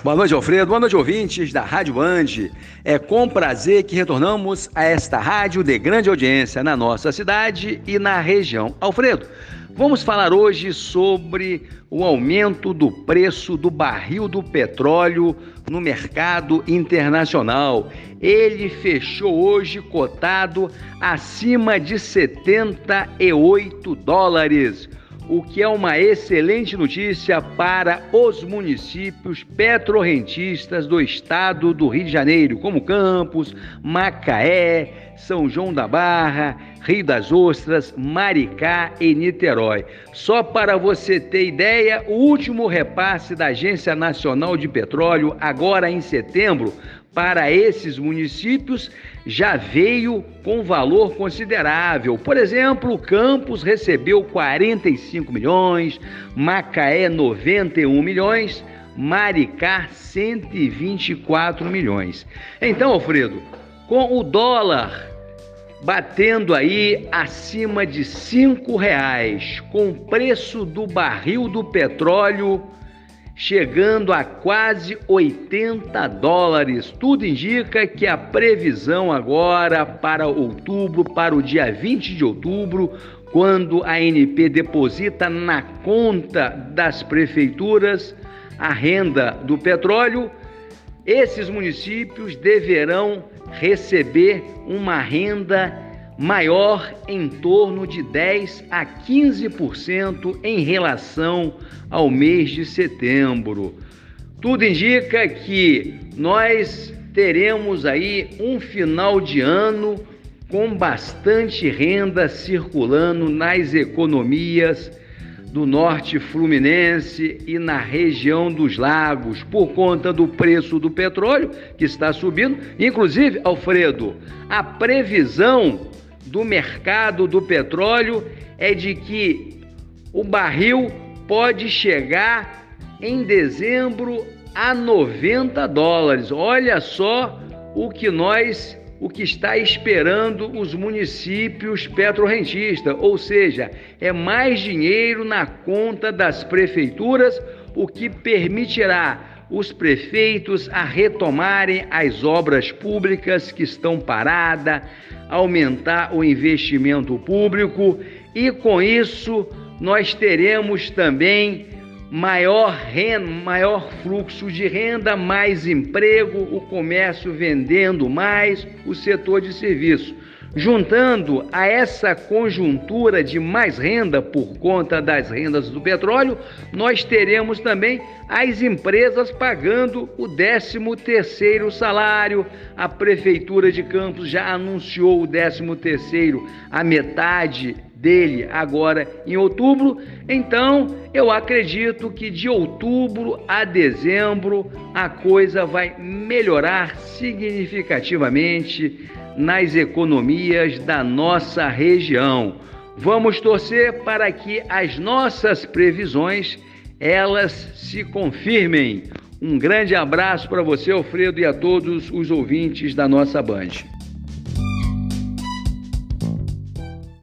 Boa noite, Alfredo. Boa noite, ouvintes da Rádio Band. É com prazer que retornamos a esta rádio de grande audiência na nossa cidade e na região. Alfredo, vamos falar hoje sobre o aumento do preço do barril do petróleo no mercado internacional. Ele fechou hoje cotado acima de 78 dólares o que é uma excelente notícia para os municípios petrorrentistas do estado do Rio de Janeiro, como Campos, Macaé, São João da Barra, Rio das Ostras, Maricá e Niterói. Só para você ter ideia, o último repasse da Agência Nacional de Petróleo, agora em setembro, para esses municípios já veio com valor considerável. Por exemplo, Campos recebeu 45 milhões, Macaé 91 milhões, Maricá 124 milhões. Então, Alfredo, com o dólar batendo aí acima de cinco reais, com o preço do barril do petróleo chegando a quase 80 dólares. Tudo indica que a previsão agora para outubro, para o dia 20 de outubro, quando a ANP deposita na conta das prefeituras a renda do petróleo, esses municípios deverão receber uma renda maior em torno de 10 a 15% em relação ao mês de setembro. Tudo indica que nós teremos aí um final de ano com bastante renda circulando nas economias do norte fluminense e na região dos lagos, por conta do preço do petróleo que está subindo. Inclusive, Alfredo, a previsão do mercado do petróleo é de que o barril pode chegar em dezembro a 90 dólares. Olha só o que nós o que está esperando os municípios petrorrentistas, ou seja, é mais dinheiro na conta das prefeituras, o que permitirá os prefeitos a retomarem as obras públicas que estão paradas, aumentar o investimento público e com isso nós teremos também maior renda, maior fluxo de renda, mais emprego, o comércio vendendo mais, o setor de serviço. Juntando a essa conjuntura de mais renda por conta das rendas do petróleo, nós teremos também as empresas pagando o 13º salário. A prefeitura de Campos já anunciou o 13º, a metade dele agora em outubro. Então, eu acredito que de outubro a dezembro a coisa vai melhorar significativamente nas economias da nossa região. Vamos torcer para que as nossas previsões elas se confirmem. Um grande abraço para você, Alfredo, e a todos os ouvintes da nossa Band.